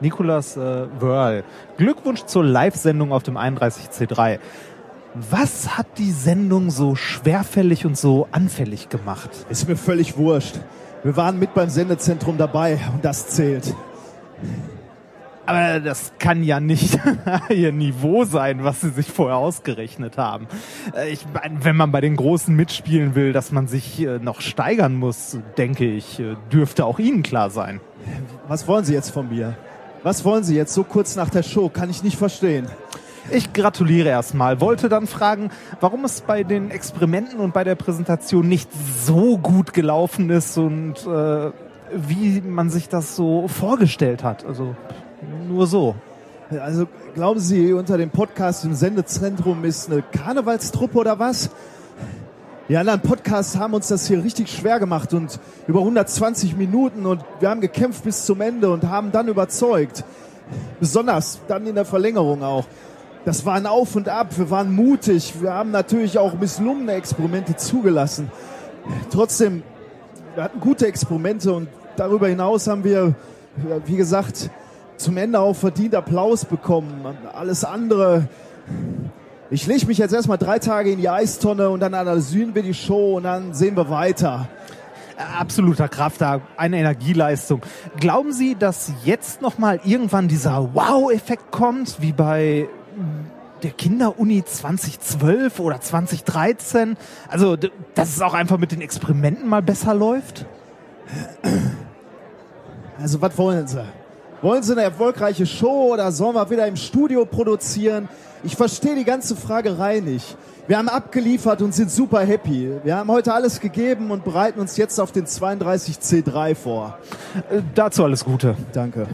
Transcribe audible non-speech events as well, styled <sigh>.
Nikolas äh, Wörl. Glückwunsch zur Live-Sendung auf dem 31C3. Was hat die Sendung so schwerfällig und so anfällig gemacht? Ist mir völlig wurscht. Wir waren mit beim Sendezentrum dabei und das zählt. Aber das kann ja nicht <laughs> ihr Niveau sein, was sie sich vorher ausgerechnet haben. Äh, Ich meine, wenn man bei den Großen mitspielen will, dass man sich äh, noch steigern muss, denke ich, äh, dürfte auch Ihnen klar sein. Was wollen Sie jetzt von mir? Was wollen Sie jetzt so kurz nach der Show? Kann ich nicht verstehen. Ich gratuliere erstmal. Wollte dann fragen, warum es bei den Experimenten und bei der Präsentation nicht so gut gelaufen ist und äh, wie man sich das so vorgestellt hat. Also nur so. Also glauben Sie, unter dem Podcast im Sendezentrum ist eine Karnevalstruppe oder was? Die anderen Podcasts haben uns das hier richtig schwer gemacht und über 120 Minuten und wir haben gekämpft bis zum Ende und haben dann überzeugt. Besonders dann in der Verlängerung auch. Das war ein Auf und Ab. Wir waren mutig. Wir haben natürlich auch misslungene Experimente zugelassen. Trotzdem, wir hatten gute Experimente und darüber hinaus haben wir, wie gesagt, zum Ende auch verdient Applaus bekommen. Alles andere. Ich lege mich jetzt erstmal drei Tage in die Eistonne und dann analysieren wir die Show und dann sehen wir weiter. Absoluter Kraftakt, eine Energieleistung. Glauben Sie, dass jetzt nochmal irgendwann dieser Wow-Effekt kommt, wie bei der Kinderuni 2012 oder 2013? Also, dass es auch einfach mit den Experimenten mal besser läuft? Also was wollen Sie? Wollen Sie eine erfolgreiche Show oder sollen wir wieder im Studio produzieren? Ich verstehe die ganze Fragerei nicht. Wir haben abgeliefert und sind super happy. Wir haben heute alles gegeben und bereiten uns jetzt auf den 32C3 vor. Äh, dazu alles Gute. Danke.